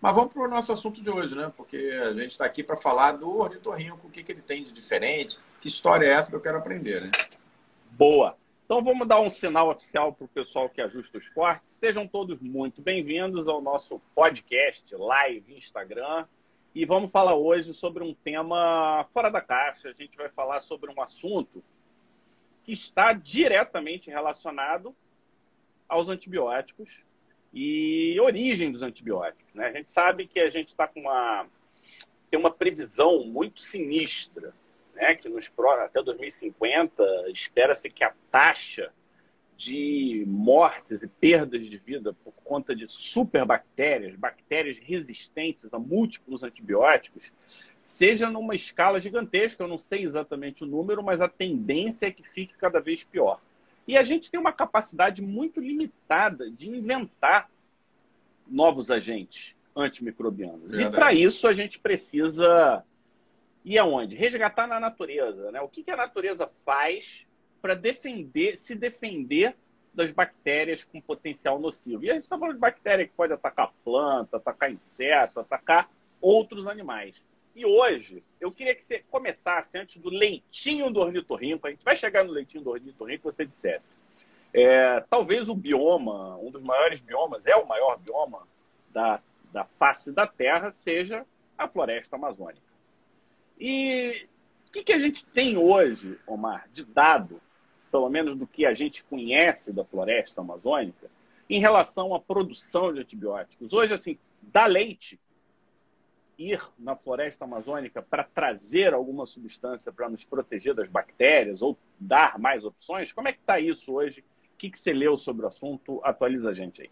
Mas vamos para o nosso assunto de hoje, né? Porque a gente está aqui para falar do ornitorrinco, o que, que ele tem de diferente, que história é essa que eu quero aprender, né? Boa! Então vamos dar um sinal oficial para o pessoal que ajusta os cortes. Sejam todos muito bem-vindos ao nosso podcast, live, Instagram. E vamos falar hoje sobre um tema fora da caixa. A gente vai falar sobre um assunto que está diretamente relacionado aos antibióticos e origem dos antibióticos. Né? A gente sabe que a gente está com uma tem uma previsão muito sinistra né, que nos até 2050 espera-se que a taxa de mortes e perdas de vida por conta de superbactérias, bactérias resistentes a múltiplos antibióticos, seja numa escala gigantesca. Eu não sei exatamente o número, mas a tendência é que fique cada vez pior. E a gente tem uma capacidade muito limitada de inventar novos agentes antimicrobianos. Verdade. E para isso a gente precisa e aonde? Resgatar na natureza. Né? O que, que a natureza faz para defender, se defender das bactérias com potencial nocivo? E a gente está falando de bactéria que pode atacar planta, atacar inseto, atacar outros animais. E hoje, eu queria que você começasse antes do leitinho do ornitorrinco. A gente vai chegar no leitinho do ornitorrinco, você dissesse. É, talvez o bioma, um dos maiores biomas, é o maior bioma da, da face da Terra, seja a floresta amazônica. E o que, que a gente tem hoje, Omar, de dado, pelo menos do que a gente conhece da floresta amazônica, em relação à produção de antibióticos? Hoje, assim, dá leite ir na floresta amazônica para trazer alguma substância para nos proteger das bactérias ou dar mais opções? Como é que está isso hoje? O que, que você leu sobre o assunto? Atualiza a gente aí.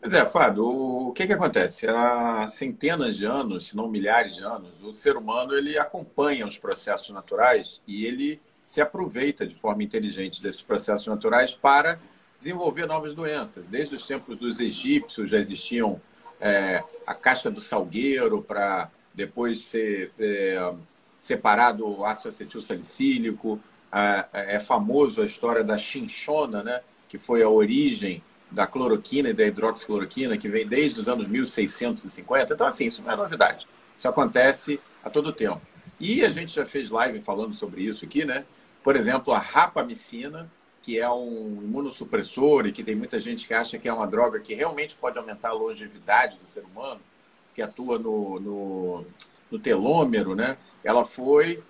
Pois é, Fábio, o que, que acontece? Há centenas de anos, se não milhares de anos, o ser humano ele acompanha os processos naturais e ele se aproveita de forma inteligente desses processos naturais para desenvolver novas doenças. Desde os tempos dos egípcios já existiam é, a casca do salgueiro para depois ser é, separado o ácido acetil salicílico. É famoso a história da chinchona, né? que foi a origem da cloroquina e da hidroxicloroquina, que vem desde os anos 1650. Então, assim, isso não é novidade. Isso acontece a todo tempo. E a gente já fez live falando sobre isso aqui, né? Por exemplo, a rapamicina, que é um imunossupressor e que tem muita gente que acha que é uma droga que realmente pode aumentar a longevidade do ser humano, que atua no, no, no telômero, né? Ela foi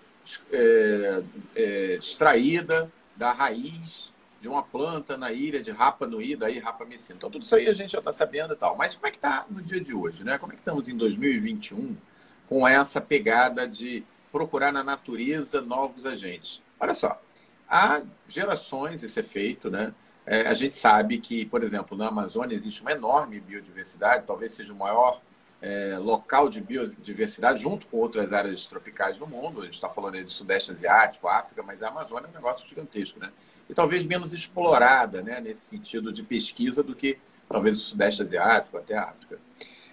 é, é, extraída da raiz de uma planta na ilha de Rapa Nui, daí Rapa Messina. Então, tudo isso aí a gente já está sabendo e tal. Mas como é que está no dia de hoje? Né? Como é que estamos em 2021 com essa pegada de procurar na natureza novos agentes? Olha só, há gerações esse efeito, né? É, a gente sabe que, por exemplo, na Amazônia existe uma enorme biodiversidade, talvez seja o maior é, local de biodiversidade, junto com outras áreas tropicais do mundo. A gente está falando aí do Sudeste Asiático, África, mas a Amazônia é um negócio gigantesco, né? e talvez menos explorada né, nesse sentido de pesquisa do que talvez o Sudeste Asiático, até a África.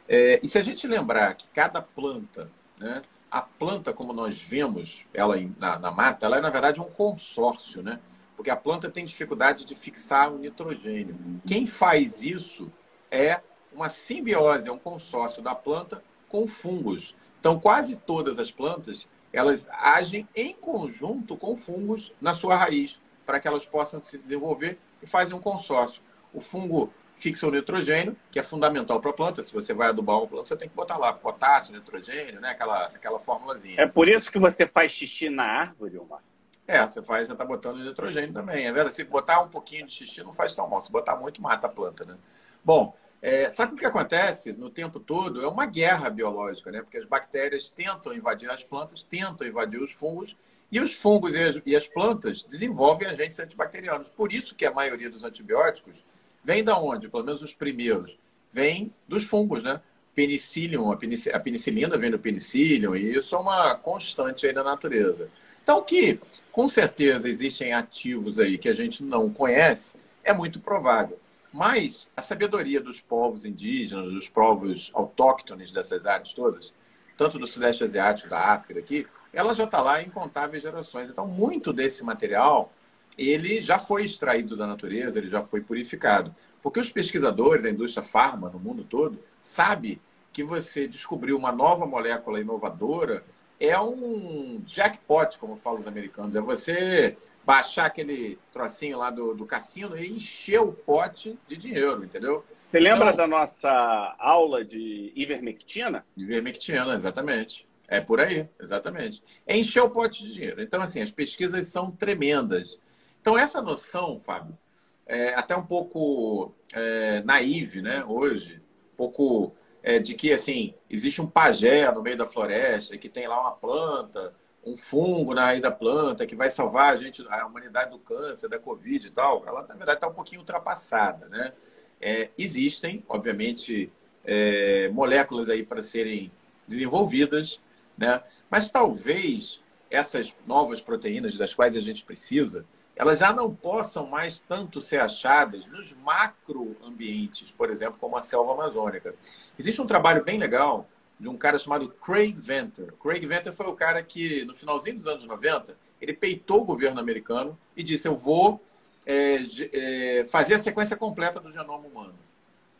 É, e se a gente lembrar que cada planta, né, a planta como nós vemos ela na, na, mata, ela é na verdade um consórcio, né? Porque a planta tem dificuldade de fixar o nitrogênio. Quem faz isso é uma simbiose, é um consórcio da planta com fungos. Então, quase todas as plantas, elas agem em conjunto com fungos na sua raiz para que elas possam se desenvolver e fazem um consórcio. O fungo fixa o nitrogênio, que é fundamental para a planta. Se você vai adubar uma planta, você tem que botar lá potássio, nitrogênio, né? aquela, aquela formulazinha. É por isso que você faz xixi na árvore, Omar? É, você faz, você está botando nitrogênio também. É verdade. Se botar um pouquinho de xixi não faz tão mal. Se botar muito, mata a planta, né? Bom, é, sabe o que acontece no tempo todo? É uma guerra biológica, né? Porque as bactérias tentam invadir as plantas, tentam invadir os fungos e os fungos e as, e as, plantas desenvolvem agentes antibacterianos. Por isso que a maioria dos antibióticos vem da onde? Pelo menos os primeiros. Vem dos fungos, né? Penicillium, a penicilina vem do penicillium, e isso é uma constante aí na natureza. Então, que com certeza existem ativos aí que a gente não conhece, é muito provável. Mas a sabedoria dos povos indígenas, dos povos autóctones dessas áreas todas, tanto do Sudeste Asiático, da África, daqui, ela já está lá em incontáveis gerações. Então, muito desse material ele já foi extraído da natureza, ele já foi purificado. Porque os pesquisadores da indústria farma no mundo todo sabem que você descobriu uma nova molécula inovadora é um jackpot, como falam os americanos. É você baixar aquele trocinho lá do, do cassino e encher o pote de dinheiro, entendeu? Você lembra então, da nossa aula de ivermectina? Ivermectina, exatamente. É por aí, exatamente. É encher o pote de dinheiro. Então, assim, as pesquisas são tremendas. Então, essa noção, Fábio, é até um pouco é, naive, né, hoje, um pouco é, de que, assim, existe um pajé no meio da floresta que tem lá uma planta, um fungo na raiz da planta que vai salvar a gente, a humanidade do câncer, da Covid e tal, ela, na verdade, está um pouquinho ultrapassada, né? É, existem, obviamente, é, moléculas aí para serem desenvolvidas, né? Mas talvez essas novas proteínas das quais a gente precisa, elas já não possam mais tanto ser achadas nos macroambientes, por exemplo, como a selva amazônica. Existe um trabalho bem legal de um cara chamado Craig Venter. Craig Venter foi o cara que, no finalzinho dos anos 90, ele peitou o governo americano e disse: Eu vou é, é, fazer a sequência completa do genoma humano.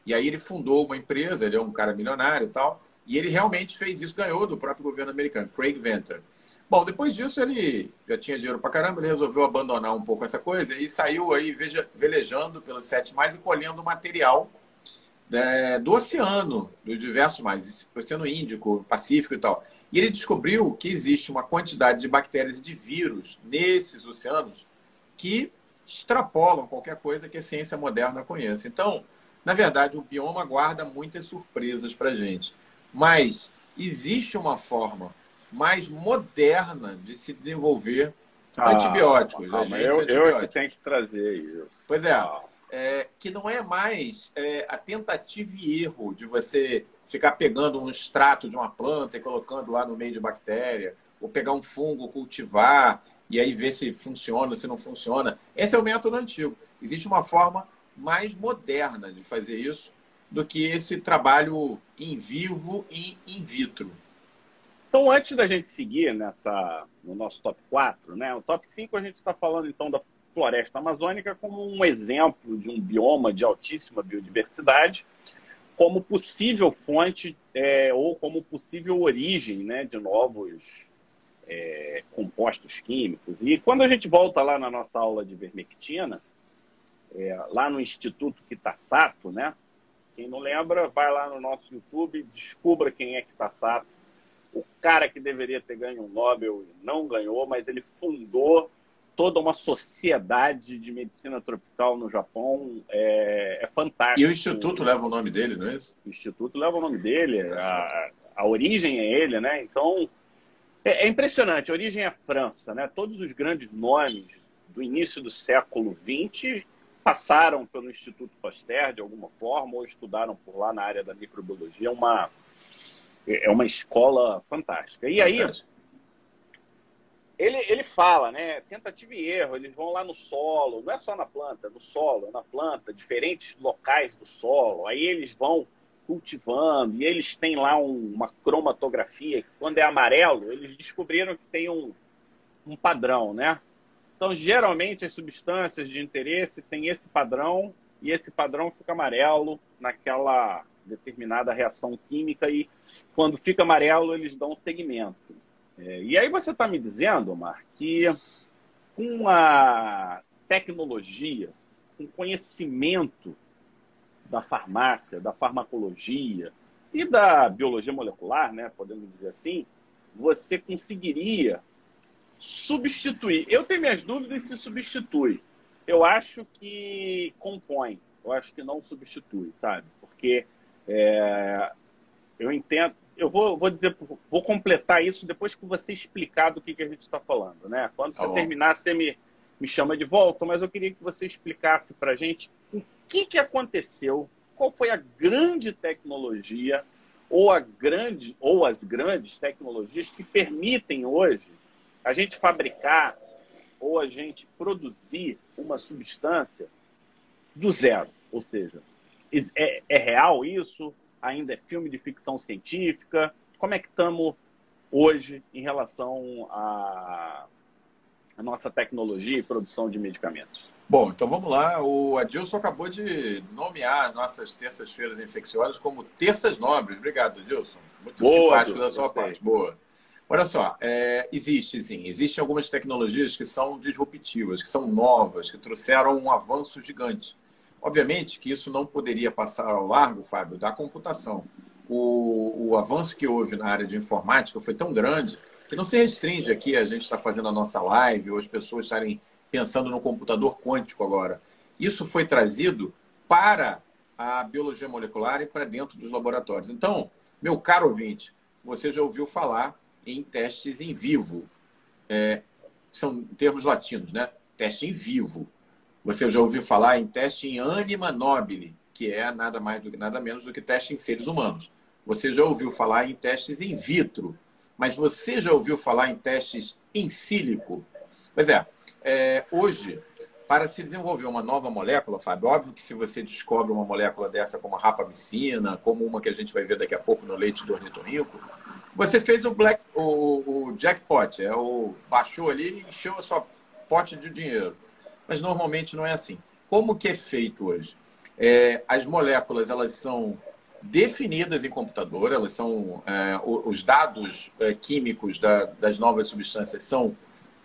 E aí ele fundou uma empresa, ele é um cara milionário e tal, e ele realmente fez isso, ganhou do próprio governo americano, Craig Venter. Bom, depois disso ele já tinha dinheiro pra caramba, ele resolveu abandonar um pouco essa coisa e saiu aí veja, velejando pelos sete mais e colhendo material é, do oceano, dos diversos mais, Oceano Índico, Pacífico e tal. E ele descobriu que existe uma quantidade de bactérias e de vírus nesses oceanos que extrapolam qualquer coisa que a ciência moderna conheça. Então, na verdade, o bioma guarda muitas surpresas para gente. Mas existe uma forma mais moderna de se desenvolver ah, antibióticos. Calma, eu, antibióticos. eu é que tenho que trazer isso. Pois é, ah. é que não é mais é, a tentativa e erro de você ficar pegando um extrato de uma planta e colocando lá no meio de bactéria, ou pegar um fungo, cultivar e aí ver se funciona, se não funciona. Esse é o método antigo. Existe uma forma mais moderna de fazer isso do que esse trabalho em vivo e in vitro. Então, antes da gente seguir nessa, no nosso top 4, né? o top 5 a gente está falando então da floresta amazônica como um exemplo de um bioma de altíssima biodiversidade, como possível fonte é, ou como possível origem né, de novos é, compostos químicos. E quando a gente volta lá na nossa aula de vermectina, é, lá no Instituto Kitasato, né? Quem não lembra, vai lá no nosso YouTube, descubra quem é Kitasato o cara que deveria ter ganho um Nobel não ganhou, mas ele fundou toda uma sociedade de medicina tropical no Japão. É, é fantástico. E o Instituto leva o nome dele, não é isso? O Instituto leva o nome dele. Tá a, a origem é ele, né? Então, é, é, impressionante. A origem é a França, né? Todos os grandes nomes do início do século XX passaram pelo Instituto Pasteur de alguma forma ou estudaram por lá na área da microbiologia. É uma é uma escola fantástica. E aí, ele, ele fala, né? Tentativa e erro, eles vão lá no solo, não é só na planta, no solo, na planta, diferentes locais do solo. Aí eles vão cultivando e eles têm lá um, uma cromatografia. Quando é amarelo, eles descobriram que tem um, um padrão, né? Então, geralmente, as substâncias de interesse têm esse padrão e esse padrão fica amarelo naquela determinada reação química e quando fica amarelo eles dão segmento. É, e aí você está me dizendo, Omar, que com a tecnologia, com conhecimento da farmácia, da farmacologia e da biologia molecular, né, podemos dizer assim, você conseguiria substituir. Eu tenho minhas dúvidas se substitui. Eu acho que compõe. Eu acho que não substitui, sabe? Porque é, eu entendo. Eu vou, vou dizer, vou completar isso depois que você explicar do que, que a gente está falando, né? Quando tá você bom. terminar, você me, me chama de volta, mas eu queria que você explicasse para a gente o que, que aconteceu, qual foi a grande tecnologia ou a grande ou as grandes tecnologias que permitem hoje a gente fabricar ou a gente produzir uma substância do zero, ou seja, é, é real isso? Ainda é filme de ficção científica? Como é que estamos hoje em relação à, nossa tecnologia e produção de medicamentos? Bom, então vamos lá. O Adilson acabou de nomear nossas terças-feiras infecciosas como terças nobres. Obrigado, Adilson. Muito Boa, simpático da sua gostei. parte. Boa. Olha só, é, existe sim, existem algumas tecnologias que são disruptivas, que são novas, que trouxeram um avanço gigante. Obviamente que isso não poderia passar ao largo, Fábio, da computação. O, o avanço que houve na área de informática foi tão grande que não se restringe aqui a gente estar tá fazendo a nossa live ou as pessoas estarem pensando no computador quântico agora. Isso foi trazido para a biologia molecular e para dentro dos laboratórios. Então, meu caro ouvinte, você já ouviu falar em testes em vivo. É, são termos latinos, né? Teste em vivo. Você já ouviu falar em teste em anima nobile, que é nada mais do que nada menos do que teste em seres humanos. Você já ouviu falar em testes in vitro, mas você já ouviu falar em testes em sílico? Pois é, é hoje para se desenvolver uma nova molécula, Fábio, óbvio que se você descobre uma molécula dessa como a rapamicina, como uma que a gente vai ver daqui a pouco no leite do ornitorrinco, você fez o, black, o, o jackpot, é o baixou ali e encheu a sua pote de dinheiro. Mas normalmente não é assim. Como que é feito hoje? É, as moléculas elas são definidas em computador, elas são é, os dados é, químicos da, das novas substâncias são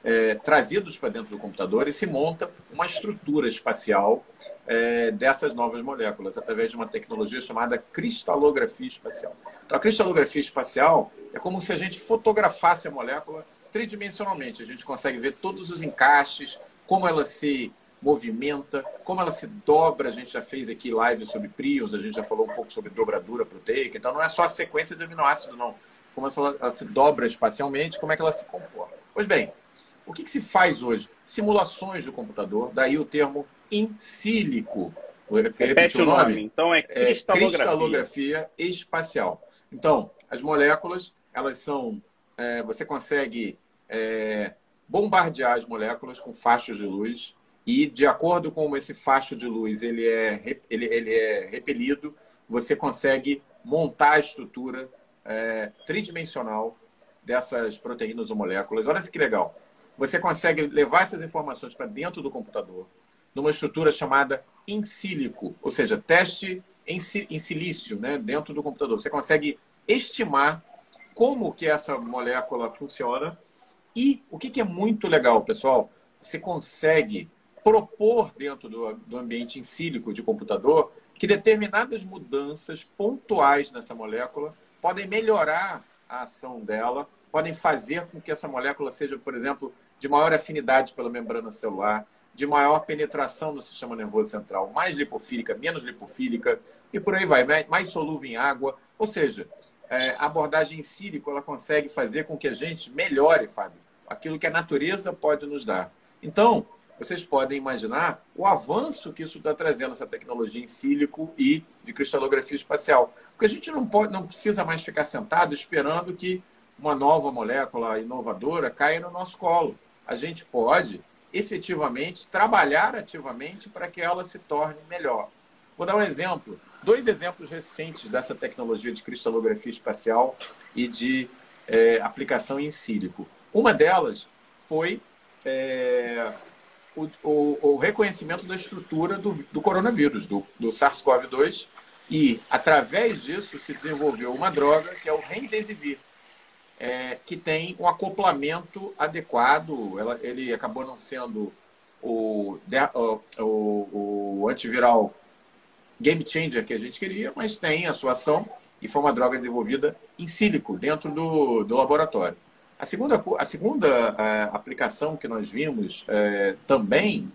é, trazidos para dentro do computador e se monta uma estrutura espacial é, dessas novas moléculas, através de uma tecnologia chamada cristalografia espacial. Então, a cristalografia espacial é como se a gente fotografasse a molécula tridimensionalmente. A gente consegue ver todos os encaixes, como ela se movimenta, como ela se dobra. A gente já fez aqui live sobre prions, a gente já falou um pouco sobre dobradura proteica. Então, não é só a sequência de aminoácidos, não. Como ela, se dobra espacialmente, como é que ela se comporta. Pois bem, o que, que se faz hoje? Simulações do computador, daí o termo in sílico. Repete o nome? nome? Então é cristalografia. é cristalografia. espacial. Então, as moléculas, elas são. É, você consegue é, bombardear as moléculas com fachos de luz e, de acordo com esse facho de luz ele é, ele, ele é repelido, você consegue montar a estrutura é, tridimensional dessas proteínas ou moléculas. Olha que legal você consegue levar essas informações para dentro do computador, numa estrutura chamada in silico, ou seja, teste em, em silício, né, dentro do computador. Você consegue estimar como que essa molécula funciona e o que, que é muito legal, pessoal, você consegue propor dentro do, do ambiente em sílico de computador que determinadas mudanças pontuais nessa molécula podem melhorar a ação dela, podem fazer com que essa molécula seja, por exemplo, de maior afinidade pela membrana celular, de maior penetração no sistema nervoso central, mais lipofílica, menos lipofílica, e por aí vai, mais solúvel em água. Ou seja, é, a abordagem em sílico ela consegue fazer com que a gente melhore, Fábio, aquilo que a natureza pode nos dar. Então, vocês podem imaginar o avanço que isso está trazendo, essa tecnologia em sílico e de cristalografia espacial. Porque a gente não, pode, não precisa mais ficar sentado esperando que uma nova molécula inovadora caia no nosso colo a gente pode efetivamente trabalhar ativamente para que ela se torne melhor. Vou dar um exemplo, dois exemplos recentes dessa tecnologia de cristalografia espacial e de é, aplicação em sílico. Uma delas foi é, o, o, o, reconhecimento da estrutura do, do coronavírus, do, do SARS-CoV-2, e através disso se desenvolveu uma droga que é o Remdesivir é, que tem um acoplamento adequado. Ela, ele acabou não sendo o, o, o antiviral game changer que a gente queria, mas tem a sua ação e foi uma droga desenvolvida em sílico, dentro do, do laboratório. A segunda, a segunda a, é, aplicação que nós vimos é, também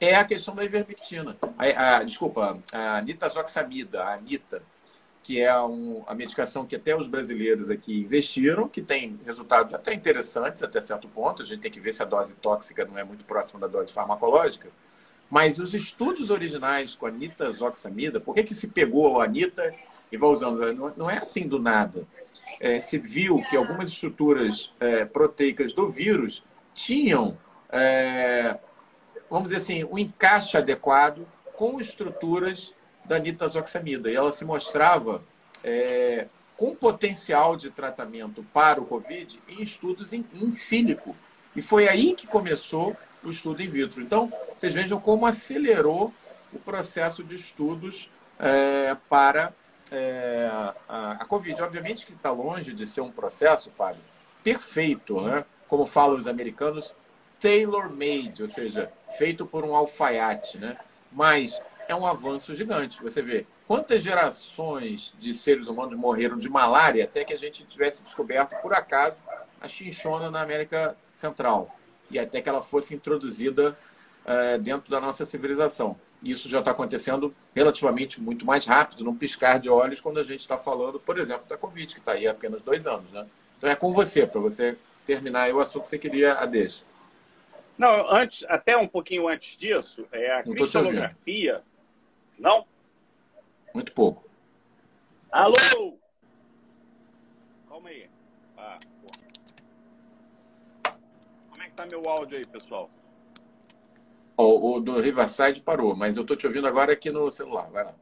é a questão da ivermectina. A, a, desculpa, a nitazoxamida, a anita, que é um, a medicação que até os brasileiros aqui investiram, que tem resultados até interessantes até certo ponto. A gente tem que ver se a dose tóxica não é muito próxima da dose farmacológica. Mas os estudos originais com a nitazoxamida, por que, que se pegou a anita e vai usando? Não é assim do nada. É, se viu que algumas estruturas é, proteicas do vírus tinham, é, vamos dizer assim, um encaixe adequado com estruturas da nitazoxamida. E ela se mostrava é, com potencial de tratamento para o Covid em estudos em, em sílico. E foi aí que começou o estudo in vitro. Então, vocês vejam como acelerou o processo de estudos é, para é, a, a Covid. Obviamente que está longe de ser um processo, Fábio, perfeito, né? como falam os americanos, tailor-made, ou seja, feito por um alfaiate, né? Mas é um avanço gigante. Você vê quantas gerações de seres humanos morreram de malária até que a gente tivesse descoberto, por acaso, a chinchona na América Central e até que ela fosse introduzida é, dentro da nossa civilização. Isso já está acontecendo relativamente muito mais rápido, num piscar de olhos, quando a gente está falando, por exemplo, da Covid, que está aí há apenas dois anos. Né? Então é com você, para você terminar o assunto que você queria a deixa. Não, antes, até um pouquinho antes disso, é a Não cristalografia. Não? Muito pouco. Alô? Calma aí. Ah, Como é que tá meu áudio aí, pessoal? O, o do Riverside parou, mas eu estou te ouvindo agora aqui no celular. Vai lá.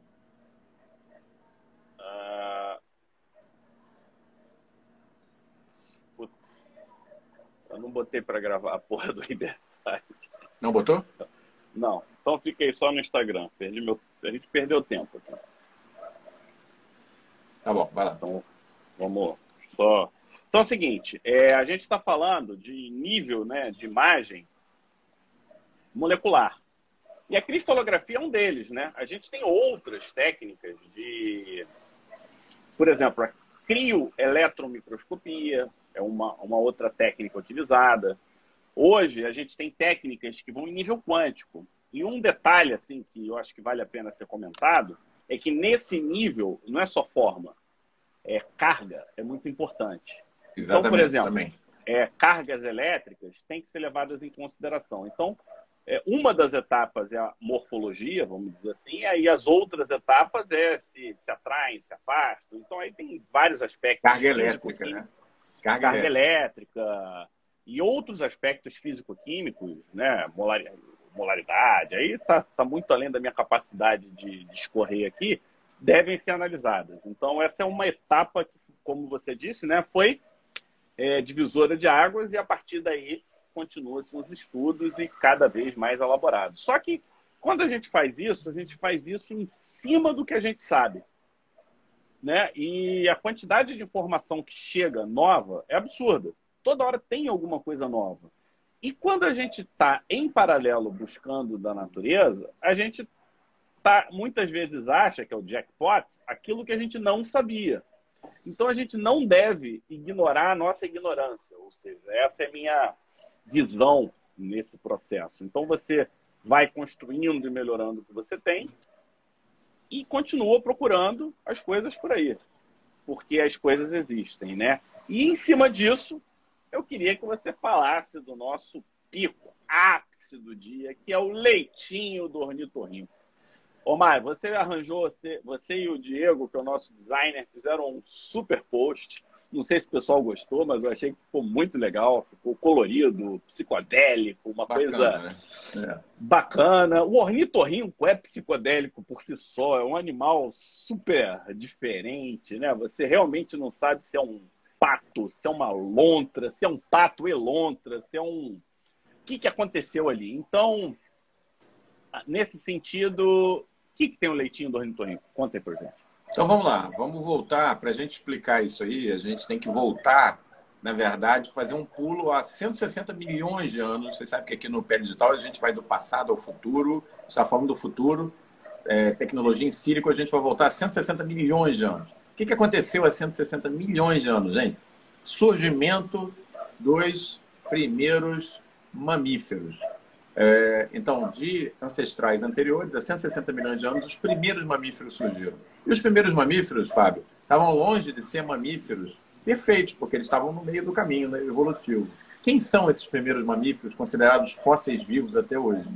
Uh... Eu não botei para gravar a porra do Riverside. Não botou? Não. Então fiquei só no Instagram. Perdi meu... A gente perdeu tempo. Aqui. Tá bom, vai lá. Então, vamos só. Então é o seguinte, é, a gente está falando de nível né, de imagem molecular. E a cristalografia é um deles, né? A gente tem outras técnicas de, por exemplo, a crioeletromicroscopia é uma, uma outra técnica utilizada. Hoje a gente tem técnicas que vão em nível quântico. E um detalhe assim que eu acho que vale a pena ser comentado é que nesse nível não é só forma, é carga é muito importante. Exatamente, então, por exemplo, também. É, cargas elétricas têm que ser levadas em consideração. Então, uma das etapas é a morfologia, vamos dizer assim, e aí as outras etapas é se, se atraem, se afastam. Então aí tem vários aspectos. Carga elétrica, né? Carga, carga elétrica. elétrica. e outros aspectos físico-químicos, né? molaridade, aí está tá muito além da minha capacidade de, de escorrer aqui, devem ser analisadas. Então essa é uma etapa que, como você disse, né, foi é, divisora de águas e a partir daí continua-se os estudos e cada vez mais elaborados. Só que quando a gente faz isso, a gente faz isso em cima do que a gente sabe. Né? E a quantidade de informação que chega nova é absurda. Toda hora tem alguma coisa nova. E quando a gente está em paralelo buscando da natureza, a gente tá, muitas vezes acha que é o jackpot aquilo que a gente não sabia. Então a gente não deve ignorar a nossa ignorância. Ou seja, essa é minha visão nesse processo. Então você vai construindo e melhorando o que você tem e continua procurando as coisas por aí, porque as coisas existem, né? E em cima disso, eu queria que você falasse do nosso pico, ápice do dia, que é o leitinho do ornitorrinco. Omar, você arranjou, você, você e o Diego, que é o nosso designer, fizeram um super post não sei se o pessoal gostou, mas eu achei que ficou muito legal, ficou colorido, psicodélico, uma bacana, coisa né? é. bacana. O ornitorrinco é psicodélico por si só, é um animal super diferente, né? Você realmente não sabe se é um pato, se é uma lontra, se é um pato elontra, se é um... O que, que aconteceu ali? Então, nesse sentido, o que, que tem o leitinho do ornitorrinco? Conta aí pra gente. Então vamos lá, vamos voltar. Para a gente explicar isso aí, a gente tem que voltar, na verdade, fazer um pulo a 160 milhões de anos. Você sabe que aqui no Pé Digital a gente vai do passado ao futuro, está falando do futuro, é, tecnologia em sílico, a gente vai voltar a 160 milhões de anos. O que, que aconteceu há 160 milhões de anos, gente? Surgimento dos primeiros mamíferos. É, então, de ancestrais anteriores, há 160 milhões de anos, os primeiros mamíferos surgiram. E os primeiros mamíferos, Fábio, estavam longe de ser mamíferos perfeitos, porque eles estavam no meio do caminho né, evolutivo. Quem são esses primeiros mamíferos considerados fósseis vivos até hoje?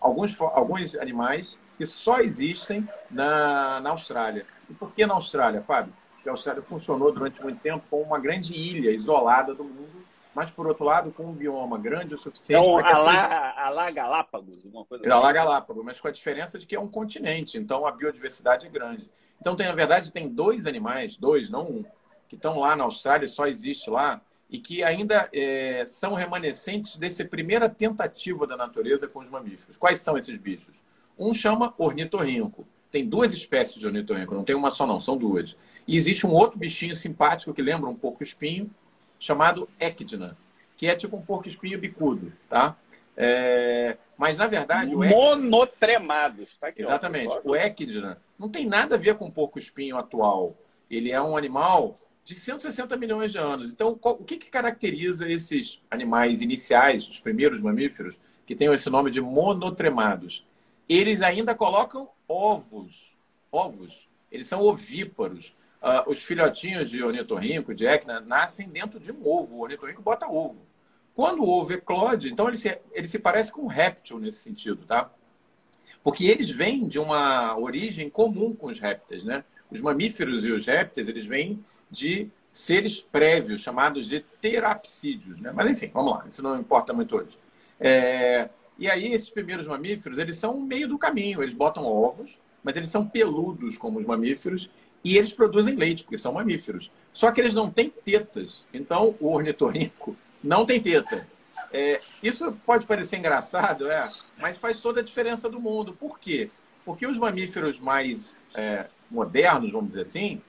Alguns, alguns animais que só existem na, na Austrália. E por que na Austrália, Fábio? Porque a Austrália funcionou durante muito tempo como uma grande ilha isolada do mundo mas por outro lado, com um bioma grande o suficiente então, para que a, lá, a lá Galápagos, uma coisa assim. A lá Galápagos, mas com a diferença de que é um continente, então a biodiversidade é grande. Então, tem, na verdade, tem dois animais, dois, não um, que estão lá na Austrália, só existe lá, e que ainda é, são remanescentes dessa primeira tentativa da natureza com os mamíferos. Quais são esses bichos? Um chama ornitorrinco. Tem duas espécies de ornitorrinco, não tem uma só não, são duas. E existe um outro bichinho simpático que lembra um pouco espinho, chamado Ecdna, que é tipo um porco-espinho bicudo, tá? É... Mas, na verdade... O. Monotremados. Tá aqui, Exatamente. Ó, o Ecdna não tem nada a ver com o porco-espinho atual. Ele é um animal de 160 milhões de anos. Então, qual, o que, que caracteriza esses animais iniciais, os primeiros mamíferos, que têm esse nome de monotremados? Eles ainda colocam ovos. Ovos. Eles são ovíparos. Uh, os filhotinhos de ornitorrinco, de ecna, nascem dentro de um ovo. O ornitorrinco bota ovo. Quando o ovo eclode, então ele se, ele se parece com um réptil nesse sentido, tá? Porque eles vêm de uma origem comum com os répteis, né? Os mamíferos e os répteis, eles vêm de seres prévios, chamados de terapsídeos. Né? Mas, enfim, vamos lá, isso não importa muito hoje. É... E aí, esses primeiros mamíferos, eles são meio do caminho. Eles botam ovos, mas eles são peludos como os mamíferos e eles produzem leite, porque são mamíferos. Só que eles não têm tetas. Então, o ornitorrinco não tem teta. É, isso pode parecer engraçado, é, mas faz toda a diferença do mundo. Por quê? Porque os mamíferos mais é, modernos, vamos dizer assim,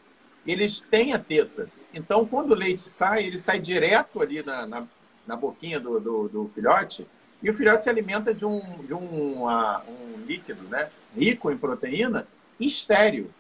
eles têm a teta. Então, quando o leite sai, ele sai direto ali na, na, na boquinha do, do, do, filhote, e o filhote se alimenta de um, de um, uh, um líquido né, rico em proteína estéreo.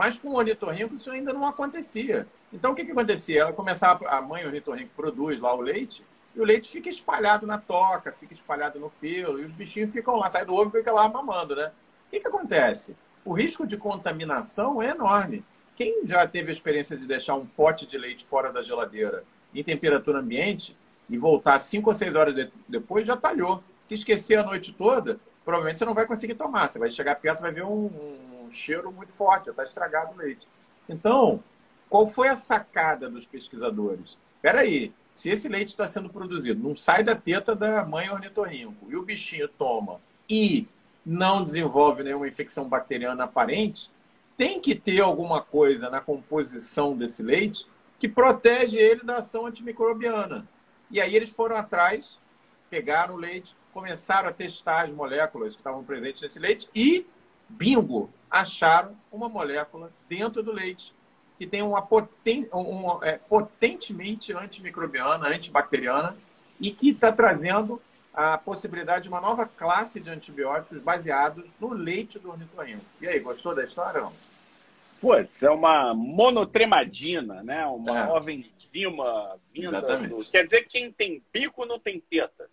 Mas com o ornitorrinco isso ainda não acontecia. Então, o que, que acontecia? Ela começava, a mãe ornitorrinco produz lá o leite, e o leite fica espalhado na toca, fica espalhado no pelo, e os bichinhos ficam lá, sai do ovo e fica lá mamando, né? O que, que acontece? O risco de contaminação é enorme. Quem já teve a experiência de deixar um pote de leite fora da geladeira em temperatura ambiente e voltar cinco ou seis horas de, depois, já talhou. Se esquecer a noite toda, provavelmente você não vai conseguir tomar. Você vai chegar perto vai ver um, um cheiro muito forte, já está estragado o leite. Então, qual foi a sacada dos pesquisadores? Espera aí, se esse leite está sendo produzido, não sai da teta da mãe ornitorrinco e o bichinho toma e não desenvolve nenhuma infecção bacteriana aparente, tem que ter alguma coisa na composição desse leite que protege ele da ação antimicrobiana. E aí eles foram atrás, pegaram o leite, começaram a testar as moléculas que estavam presentes nesse leite e, bingo, acharam uma molécula dentro do leite que tem uma, poten uma é, potentemente antimicrobiana, antibacteriana e que está trazendo a possibilidade de uma nova classe de antibióticos baseados no leite do ornitorrinco. E aí, gostou da história? Não? Putz, é uma monotremadina, né? Uma é. nova enzima vinda do... Quer dizer que quem tem bico não tem teta.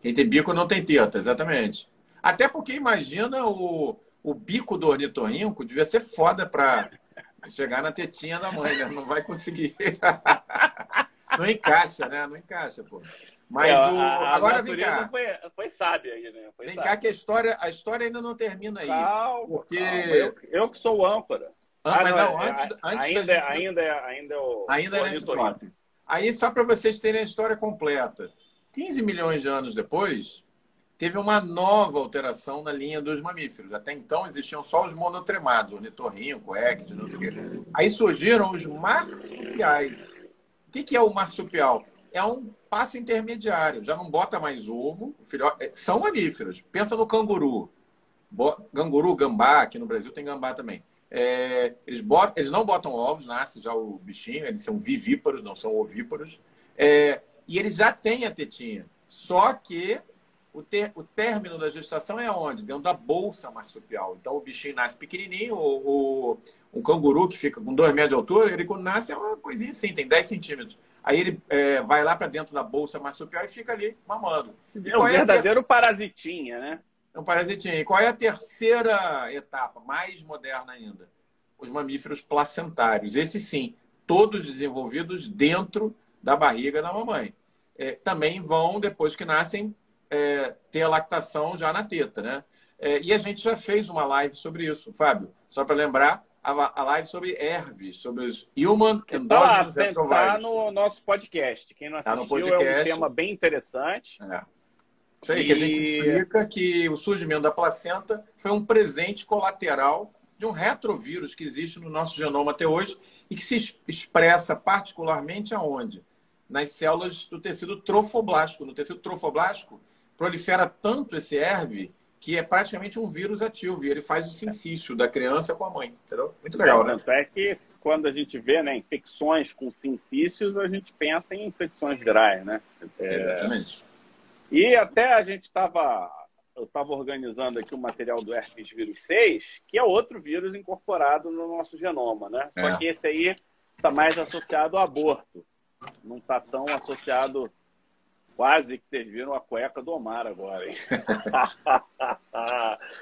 Quem tem bico não tem teta, exatamente. Até porque imagina o, o bico do ornitorrinco devia ser foda para chegar na tetinha da mãe, né? Não vai conseguir. não encaixa, né? Não encaixa, pô. Mas é, o... a, agora vem cá. Foi, foi sábia aí, né? Foi vem sábia. cá que a história, a história ainda não termina aí. Calma, porque calma. Eu, eu que sou o âncora. Ah, mas não, é, antes, antes ainda, gente... ainda, é, ainda é o. Ainda é nesse top. Aí, só para vocês terem a história completa. 15 milhões de anos depois, teve uma nova alteração na linha dos mamíferos. Até então existiam só os monotremados, ornitorrinco, ecte, não sei o quê. Aí surgiram os marsupiais. O que, é o marsupial? É um passo intermediário. Já não bota mais ovo. É, são mamíferos. Pensa no canguru. Canguru, gambá. Aqui no Brasil tem gambá também. É, eles, eles não botam ovos, nasce já o bichinho, eles são vivíparos, não são ovíparos. É, e eles já têm a tetinha. Só que o, ter, o término da gestação é onde? Dentro da bolsa marsupial. Então o bichinho nasce pequenininho, o, o um canguru que fica com 2 metros de altura, ele quando nasce é uma coisinha assim, tem 10 centímetros. Aí ele é, vai lá para dentro da bolsa marsupial e fica ali mamando. é um verdadeiro é parasitinha, né? É um parasitinha. E qual é a terceira etapa, mais moderna ainda? Os mamíferos placentários. Esses sim, todos desenvolvidos dentro da barriga da mamãe. É, também vão, depois que nascem, é, ter a lactação já na teta, né? É, e a gente já fez uma live sobre isso, Fábio. Só para lembrar, a, a, live sobre ERVs, sobre os Human tá Endogenous tá, Está no nosso podcast. Quem não assistiu tá podcast. é um tema bem interessante. É. Isso aí, e... que a gente explica que o surgimento da placenta foi um presente colateral de um retrovírus que existe no nosso genoma até hoje e que se expressa particularmente aonde? nas células do tecido trofoblástico. No tecido trofoblástico, prolifera tanto esse ERV que é praticamente um vírus ativo e ele faz o sincício da criança com a mãe, entendeu? Muito legal, é, né? Tanto é que quando a gente vê né, infecções com sincícios, a gente pensa em infecções virais, né? É... Exatamente. E até a gente estava eu estava organizando aqui o material do herpes vírus 6, que é outro vírus incorporado no nosso genoma, né? Só é. que esse aí está mais associado ao aborto. Não está tão associado Quase que vocês viram a cueca do Omar agora, hein?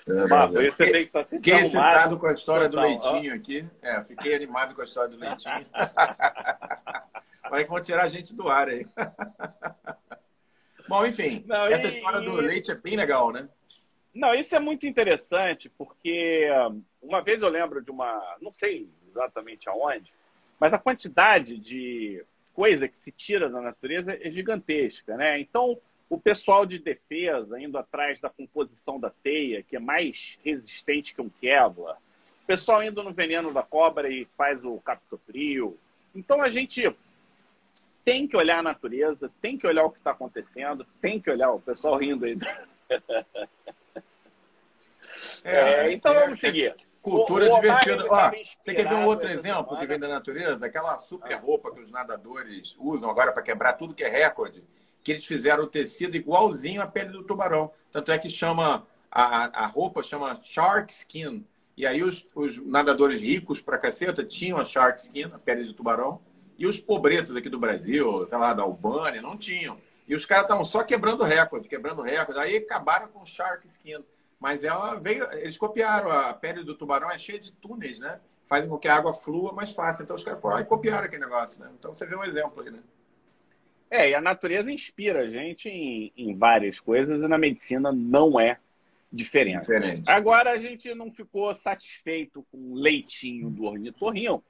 é, você tem que estar tá sempre Fiquei excitado com a história do leitinho aqui. É, fiquei animado com a história do leitinho. Vai tirar a gente do ar aí. Bom, enfim, Não, essa e... história do leite é bem legal, né? Não, isso é muito interessante, porque uma vez eu lembro de uma, não sei exatamente aonde, mas a quantidade de coisa que se tira da natureza é gigantesca, né? Então, o pessoal de defesa indo atrás da composição da teia, que é mais resistente que um Kevlar, o pessoal indo no veneno da cobra e faz o captopril. Então, a gente tem que olhar a natureza, tem que olhar o que está acontecendo, tem que olhar o pessoal rindo aí. É, é, então, vamos seguir. Cultura o, o divertida. Ó, você quer ver um outro exemplo que vem da natureza? Aquela super roupa que os nadadores usam agora para quebrar tudo que é recorde, que eles fizeram o tecido igualzinho à pele do tubarão. Tanto é que chama a, a roupa chama shark skin. E aí os, os nadadores ricos pra caceta tinham a shark skin, a pele de tubarão, e os pobretos aqui do Brasil, sei lá, da Albânia, não tinham. E os caras estavam só quebrando recorde, quebrando recorde. Aí acabaram com shark skin. Mas ela veio, eles copiaram, a pele do tubarão é cheia de túneis, né? Fazem com que a água flua mais fácil. Então os caras foram lá e copiaram aquele negócio, né? Então você vê um exemplo aí, né? É, e a natureza inspira a gente em, em várias coisas e na medicina não é diferente. diferente. Agora a gente não ficou satisfeito com o leitinho do ornitorrinho.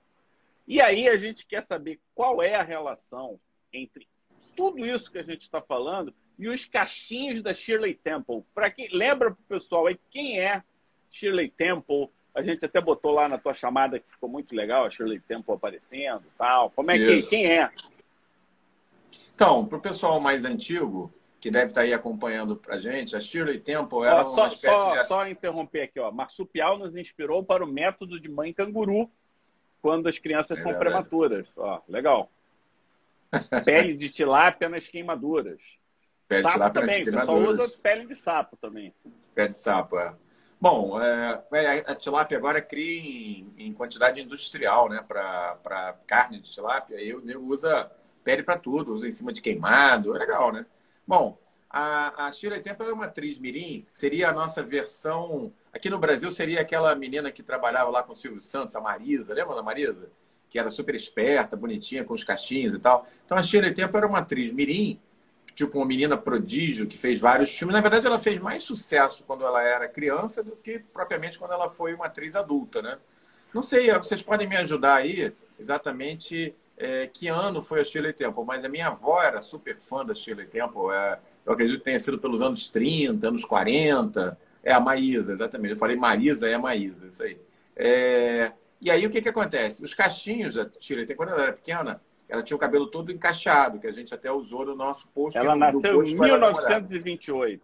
E aí a gente quer saber qual é a relação entre tudo isso que a gente está falando e os cachinhos da Shirley Temple. Para quem lembra para o pessoal aí quem é Shirley Temple? A gente até botou lá na tua chamada que ficou muito legal, a Shirley Temple aparecendo, tal. Como é que quem é? Então, para o pessoal mais antigo que deve estar tá aí acompanhando para gente, a Shirley Temple era ó, só, uma espécie só, de... só interromper aqui, ó. Marsupial nos inspirou para o método de mãe canguru quando as crianças é são verdade. prematuras. Ó, legal. Pele de tilápia nas queimaduras. Pele sapo de sapo também, você só usa pele de sapo também. Pele de sapo, é. Bom, é, é a tilápia agora cria em, em quantidade industrial, né? Para carne de tilápia. E o nego usa pele para tudo, usa em cima de queimado. É legal, né? Bom, a, a Shirley Temple era uma atriz mirim, seria a nossa versão... Aqui no Brasil seria aquela menina que trabalhava lá com o Silvio Santos, a Marisa. Lembra da Marisa? Que era super esperta, bonitinha, com os cachinhos e tal. Então a Shirley Temple era uma atriz mirim tipo uma menina prodígio que fez vários filmes. Na verdade, ela fez mais sucesso quando ela era criança do que propriamente quando ela foi uma atriz adulta, né? Não sei, vocês podem me ajudar aí exatamente é, que ano foi a Shirley Temple, mas a minha avó era super fã da Shirley Temple. É, eu acredito que tenha sido pelos anos 30, anos 40. É a Maísa, exatamente. Eu falei Marisa, é a Maísa, isso aí. É, e aí o que, que acontece? Os cachinhos da Shirley Temple, quando ela era pequena, ela tinha o cabelo todo encaixado, que a gente até usou no nosso post. Ela nasceu em 1928.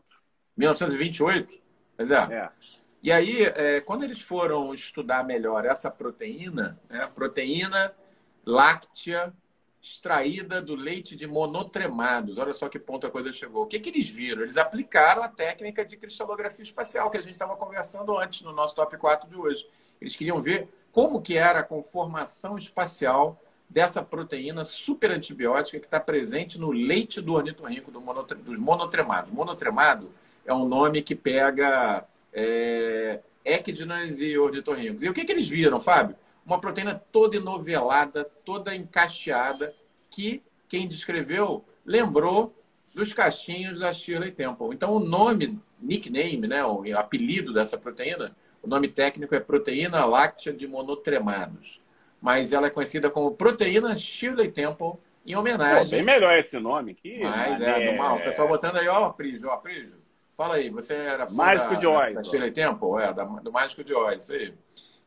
1928? Pois é. é. E aí, é, quando eles foram estudar melhor essa proteína, né, proteína láctea extraída do leite de monotremados, olha só que ponto a coisa chegou. O que, que eles viram? Eles aplicaram a técnica de cristalografia espacial que a gente estava conversando antes no nosso top 4 de hoje. Eles queriam ver como que era a conformação espacial dessa proteína super antibiótica que está presente no leite do ornitorrinco do monotre... dos monotremados. Monotremado é um nome que pega é, equidnas e ornitorrincos. E o que, que eles viram, Fábio? Uma proteína toda enovelada, toda encaixeada, que quem descreveu lembrou dos cachinhos da Shirley Temple. Então, o nome, nickname, né, o apelido dessa proteína, o nome técnico é proteína láctea de monotremados mas ela é conhecida como proteína Shirley Temple, em homenagem. Pô, bem melhor esse nome aqui. Mas é, normal. O pessoal botando aí, ó, Prígio, ó, Prígio. Fala aí, você era fã Mágico da, de Oz. Da Shirley Temple? É, da, do Mágico de Oz, isso aí.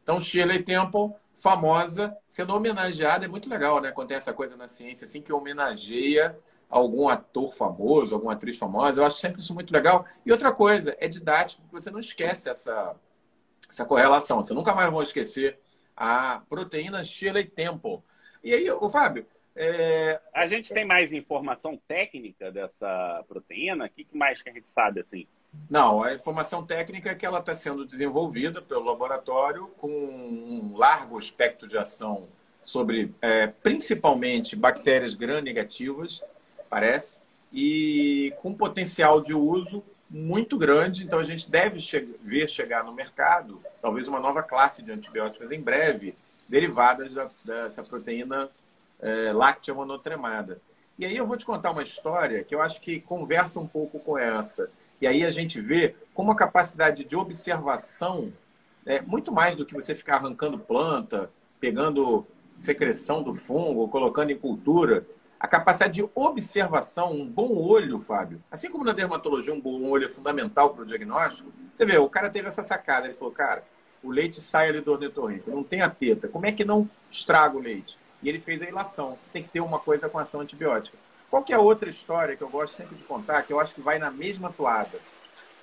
Então, Shirley Temple famosa sendo homenageada. É muito legal, né? Quando tem essa coisa na ciência, assim, que homenageia algum ator famoso, alguma atriz famosa. Eu acho sempre isso muito legal. E outra coisa, é didático, você não esquece essa, essa correlação. Você nunca mais vai esquecer a proteína Shirley Temple. E aí, o Fábio, é... A gente tem mais informação técnica dessa proteína? O que mais que a gente sabe assim? Não, a informação técnica é que ela está sendo desenvolvida pelo laboratório com um largo espectro de ação sobre é, principalmente bactérias gram-negativas, parece, e com potencial de uso muito grande. Então a gente deve che ver chegar no mercado talvez uma nova classe de antibióticos em breve, derivadas da, dessa proteína é, láctea monotremada. E aí eu vou te contar uma história que eu acho que conversa um pouco com essa. E aí a gente vê como a capacidade de observação é muito mais do que você ficar arrancando planta, pegando secreção do fungo, colocando em cultura. A capacidade de observação, um bom olho, Fábio. Assim como na dermatologia, um bom olho é fundamental para o diagnóstico. Você vê, o cara teve essa sacada. Ele falou, cara, o leite sai ali do ornitorrinco, não tem a teta. Como é que não estraga o leite? E ele fez a ilação. Tem que ter uma coisa com ação antibiótica. Qual que é a outra história que eu gosto sempre de contar, que eu acho que vai na mesma toada?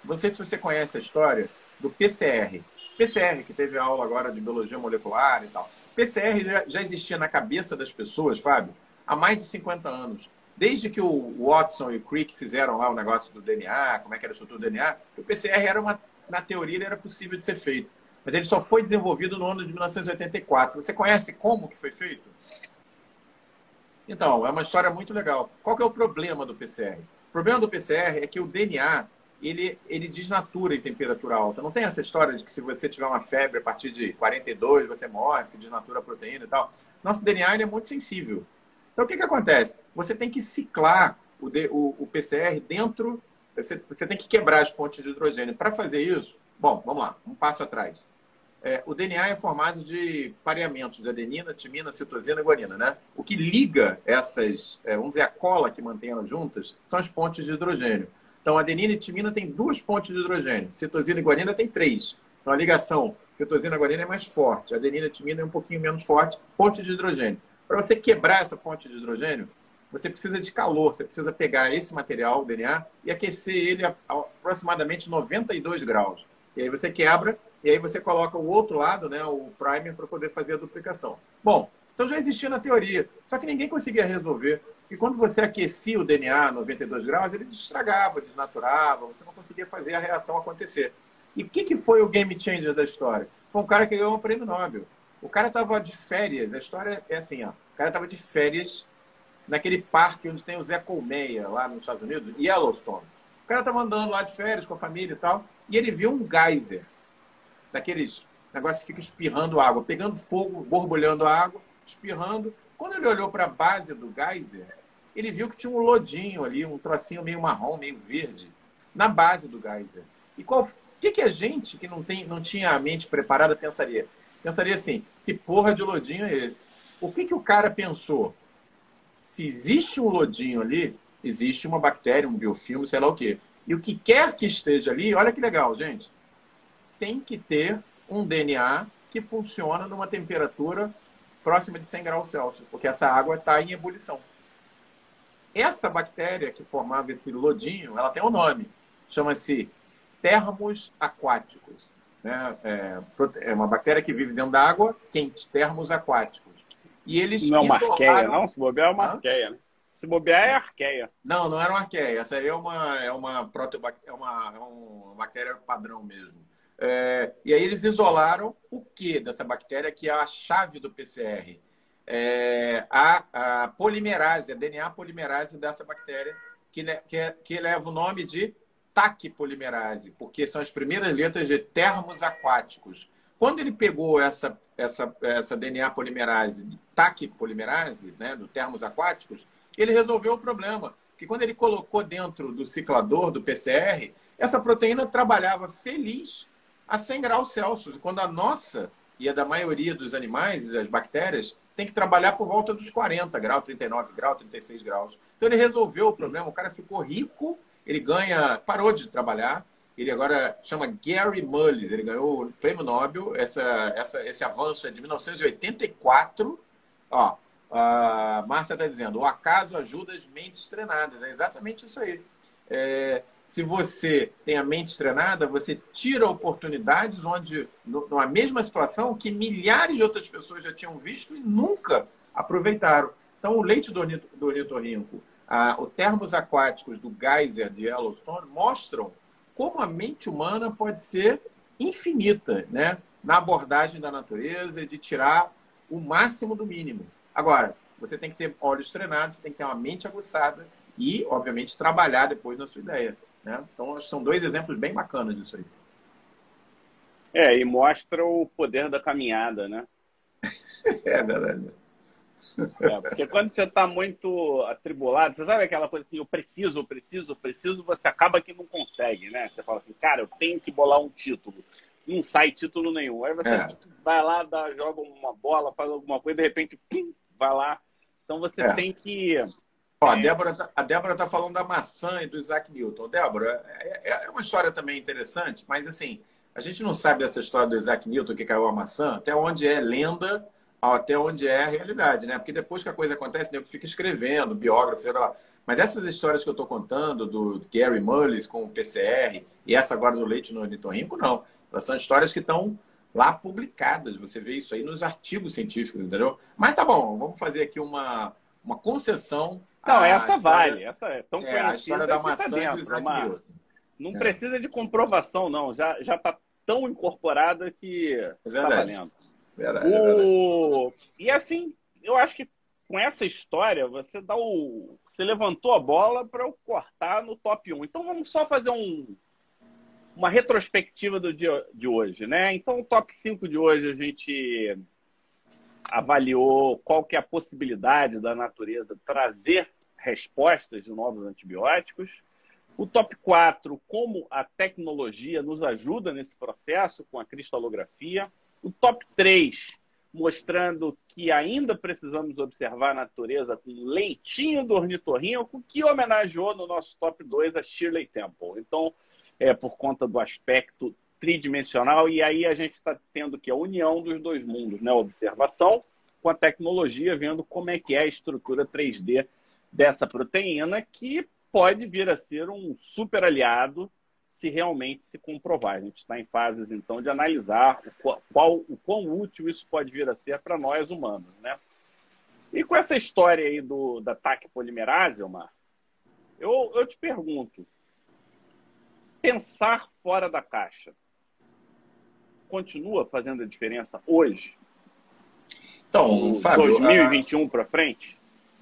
Não sei se você conhece a história do PCR. PCR, que teve aula agora de biologia molecular e tal. PCR já existia na cabeça das pessoas, Fábio, há mais de 50 anos. Desde que o Watson e o Crick fizeram lá o negócio do DNA, como é que era a estrutura do DNA, o PCR era uma, na teoria, era possível de ser feito. Mas ele só foi desenvolvido no ano de 1984. Você conhece como que foi feito? Então, é uma história muito legal. Qual que é o problema do PCR? O problema do PCR é que o DNA ele, ele desnatura em temperatura alta. Não tem essa história de que se você tiver uma febre a partir de 42, você morre, que desnatura a proteína e tal. Nosso DNA é muito sensível. Então, o que, que acontece? Você tem que ciclar o, o, o PCR dentro... Você, você tem que quebrar as pontes de hidrogênio. Para fazer isso, bom, vamos lá, um passo atrás. É, o DNA é formado de pareamentos de adenina, timina, citosina e guanina, né? O que liga essas, é, vamos dizer, a cola que mantém elas juntas, são as pontes de hidrogênio. Então, adenina e timina tem duas pontes de hidrogênio, citosina e guanina tem três. Então, a ligação citosina-guanina é mais forte, adenina e timina é um pouquinho menos forte, ponte de hidrogênio. Para você quebrar essa ponte de hidrogênio, você precisa de calor, você precisa pegar esse material, o DNA, e aquecer ele a aproximadamente 92 graus. E aí você quebra e aí você coloca o outro lado, né, o primer, para poder fazer a duplicação. Bom, então já existia na teoria, só que ninguém conseguia resolver. E quando você aquecia o DNA a 92 graus, ele estragava, desnaturava, você não conseguia fazer a reação acontecer. E o que, que foi o game changer da história? Foi um cara que ganhou um prêmio Nobel. O cara estava de férias, a história é assim, ó. O cara estava de férias naquele parque onde tem o Zé Colmeia, lá nos Estados Unidos, Yellowstone. O cara estava andando lá de férias com a família e tal, e ele viu um geyser daqueles negócios que fica espirrando água, pegando fogo, borbulhando água, espirrando. Quando ele olhou para a base do geyser, ele viu que tinha um lodinho ali, um trocinho meio marrom, meio verde, na base do geyser. E qual, o que, que a gente que não, tem, não tinha a mente preparada pensaria? Pensaria assim: que porra de lodinho é esse? O que, que o cara pensou? Se existe um lodinho ali, existe uma bactéria, um biofilme, sei lá o quê. E o que quer que esteja ali, olha que legal, gente tem que ter um DNA que funciona numa temperatura próxima de 100 graus Celsius, porque essa água está em ebulição. Essa bactéria que formava esse lodinho, ela tem um nome, chama-se termos aquáticos. Né? É, é, uma bactéria que vive dentro da água quente, termos aquáticos. E eles não é uma arqueia, não? Se bobear é uma arqueia, né? Se bobear é arqueia. Não, não era uma arqueia. Essa aí é uma, é uma, é uma, é uma bactéria padrão mesmo. É, e aí eles isolaram o que dessa bactéria, que é a chave do PCR? É, a, a, polimerase, a DNA polimerase dessa bactéria, que, que, é, que leva o nome de taquipolimerase, porque são as primeiras letras de termos aquáticos. Quando ele pegou essa, essa, essa DNA polimerase, taquipolimerase, né, do termos aquáticos, ele resolveu o problema. Porque quando ele colocou dentro do ciclador do PCR, essa proteína trabalhava feliz a 100 graus Celsius, quando a nossa e a da maioria dos animais e das bactérias tem que trabalhar por volta dos 40 graus, 39 graus, 36 graus. Então ele resolveu o problema, o cara ficou rico, ele ganha, parou de trabalhar ele agora chama Gary Mullis, ele ganhou o prêmio Nobel, essa, essa, esse avanço é de 1984. Ó, a Márcia está dizendo, o acaso ajuda as mentes treinadas. É exatamente isso aí. É, se você tem a mente treinada, você tira oportunidades onde, numa mesma situação, que milhares de outras pessoas já tinham visto e nunca aproveitaram. Então, o leite do ornitorrinco, os termos aquáticos do geyser de Yellowstone mostram como a mente humana pode ser infinita né? na abordagem da natureza e de tirar o máximo do mínimo. Agora, você tem que ter olhos treinados, você tem que ter uma mente aguçada e, obviamente, trabalhar depois na sua ideia. Né? Então, são dois exemplos bem bacanas disso aí. É, e mostra o poder da caminhada, né? é verdade. É, porque quando você está muito atribulado, você sabe aquela coisa assim, eu preciso, eu preciso, eu preciso, você acaba que não consegue, né? Você fala assim, cara, eu tenho que bolar um título. Não sai título nenhum. Aí você é. vai lá, dá, joga uma bola, faz alguma coisa, de repente, pum, vai lá. Então você é. tem que. Ó, a, é. Débora tá, a Débora está falando da maçã e do Isaac Newton. Débora, é, é, é, uma história também interessante, mas assim, a gente não sabe dessa história do Isaac Newton que caiu a maçã, até onde é lenda até onde é a realidade, né? Porque depois que a coisa acontece, nego fica escrevendo, biógrafo, sei lá. Mas essas histórias que eu estou contando, do Gary Mullis com o PCR, e essa agora do leite no ornitorrinco, não. Elas são histórias que estão lá publicadas. Você vê isso aí nos artigos científicos, entendeu? Mas tá bom, vamos fazer aqui uma, uma concessão. Não, essa vale. Essa é tão é, a história da maçã tá dentro, do uma... Não é. precisa de comprovação, não. Já está tão incorporada que está valendo. Verdade, o... verdade. E assim, eu acho que com essa história, você dá o. Você levantou a bola para eu cortar no top 1. Então vamos só fazer um, uma retrospectiva do dia de hoje, né? Então, o top 5 de hoje a gente avaliou qual que é a possibilidade da natureza trazer respostas de novos antibióticos. O top 4, como a tecnologia nos ajuda nesse processo com a cristalografia o top 3, mostrando que ainda precisamos observar a natureza com leitinho do ornitorrinco, que homenageou no nosso top 2 a Shirley Temple. Então, é por conta do aspecto tridimensional, e aí a gente está tendo que a união dos dois mundos, né? Observação com a tecnologia, vendo como é que é a estrutura 3D dessa proteína, que pode vir a ser um super aliado se realmente se comprovar. A gente está em fases, então, de analisar o qual, o quão útil isso pode vir a ser para nós humanos, né? E com essa história aí do, da TAC polimerase, Omar, eu, eu te pergunto, pensar fora da caixa continua fazendo a diferença hoje? Então, Fábio, 2021 para frente?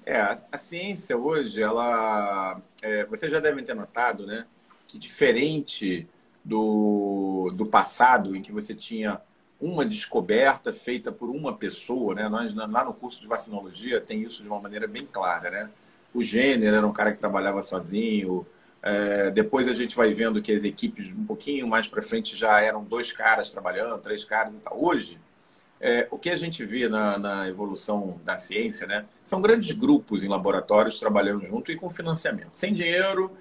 É, a, a, ciência hoje, ela, é, vocês já devem ter notado, né? Que diferente do, do passado, em que você tinha uma descoberta feita por uma pessoa, né? Nós, lá no curso de vacinologia, tem isso de uma maneira bem clara, né? O Gênero era um cara que trabalhava sozinho. É, depois a gente vai vendo que as equipes, um pouquinho mais para frente, já eram dois caras trabalhando, três caras e tal. Hoje, é, o que a gente vê na, na, evolução da ciência, né? São grandes grupos em laboratórios trabalhando junto e com financiamento. Sem dinheiro,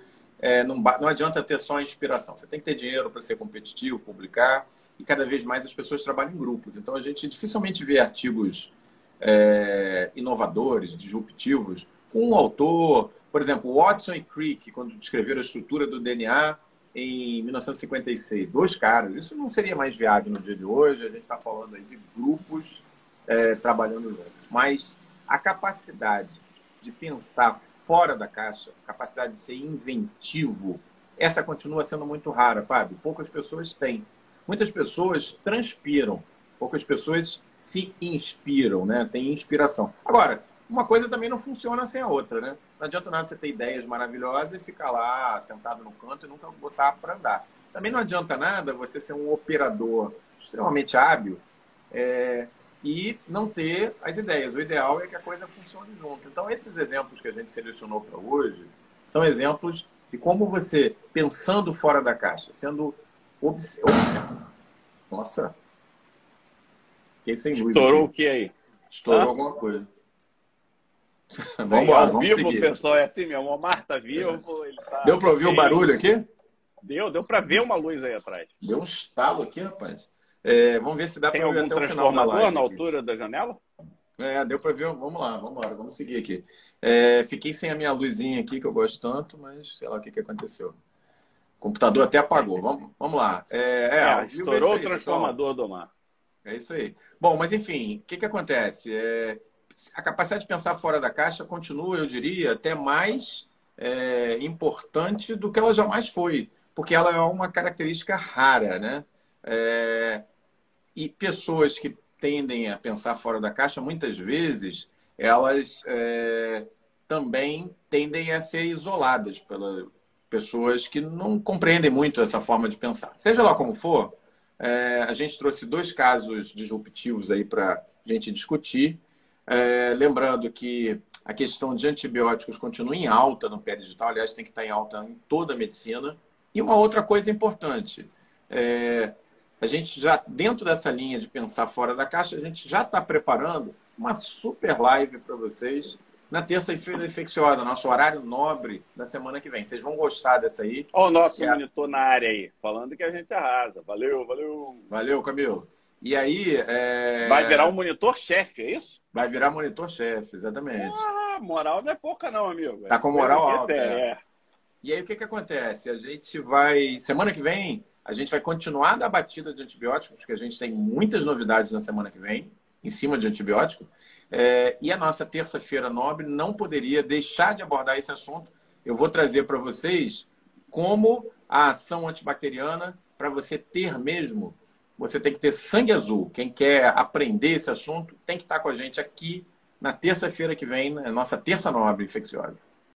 é, não, não adianta ter só a inspiração. Você tem que ter dinheiro para ser competitivo, publicar, e cada vez mais as pessoas trabalham em grupos. Então a gente dificilmente vê artigos é, inovadores, disruptivos, com um autor, por exemplo, Watson e Crick, quando descreveram a estrutura do DNA em 1956, dois caras. Isso não seria mais viável no dia de hoje. A gente está falando aí de grupos é, trabalhando juntos. Mas a capacidade de pensar fora da caixa, capacidade de ser inventivo, essa continua sendo muito rara, Fábio. Poucas pessoas têm. Muitas pessoas transpiram, poucas pessoas se inspiram, né? Tem inspiração. Agora, uma coisa também não funciona sem a outra, né? Não adianta nada você ter ideias maravilhosas e ficar lá sentado no canto e nunca botar para andar. Também não adianta nada você ser um operador extremamente hábil é, e não ter as ideias. O ideal é que a coisa funcione junto. Então, esses exemplos que a gente selecionou para hoje são exemplos de como você, pensando fora da caixa, sendo observado. Nossa! Fiquei sem luz. Estourou o que aí? Estourou ah? alguma coisa. vamos lá, vamos vivo, seguir. pessoal, é assim mesmo. O Omar tá vivo. Tá... Deu para ouvir o barulho aqui? Deu, deu para ver uma luz aí atrás. Deu um estalo aqui, rapaz. É, vamos ver se dá para ver até o final da live. na altura da janela? É, deu para ver. Vamos lá, vamos lá, vamos seguir aqui. É, fiquei sem a minha luzinha aqui, que eu gosto tanto, mas sei lá o que, que aconteceu. O computador até apagou. Vamos, vamos lá. É, é, é estourou o transformador pessoal. do mar. É isso aí. Bom, mas enfim, o que, que acontece? É, a capacidade de pensar fora da caixa continua, eu diria, até mais é, importante do que ela jamais foi, porque ela é uma característica rara, né? E pessoas que tendem a pensar fora da caixa, muitas vezes, elas é, também tendem a ser isoladas pelas pessoas que não compreendem muito essa forma de pensar. Seja lá como for, é, a gente trouxe dois casos disruptivos aí para a gente discutir. É, lembrando que a questão de antibióticos continua em alta no pé digital, aliás, tem que estar em alta em toda a medicina. E uma outra coisa importante, é, a gente já, dentro dessa linha de pensar fora da caixa, a gente já está preparando uma super live para vocês na terça-feira infecciosa, nosso horário nobre da semana que vem. Vocês vão gostar dessa aí. Olha o nosso é... monitor na área aí, falando que a gente arrasa. Valeu, valeu. Valeu, Camilo. E aí. É... Vai virar um monitor-chefe, é isso? Vai virar monitor-chefe, exatamente. Ah, moral não é pouca, não, amigo. Tá com moral alta. É. é. E aí o que, que acontece? A gente vai. Semana que vem, a gente vai continuar da batida de antibióticos, porque a gente tem muitas novidades na semana que vem, em cima de antibiótico. É, e a nossa terça-feira nobre não poderia deixar de abordar esse assunto. Eu vou trazer para vocês como a ação antibacteriana, para você ter mesmo, você tem que ter sangue azul. Quem quer aprender esse assunto tem que estar com a gente aqui na terça-feira que vem, na nossa terça nobre infecciosa.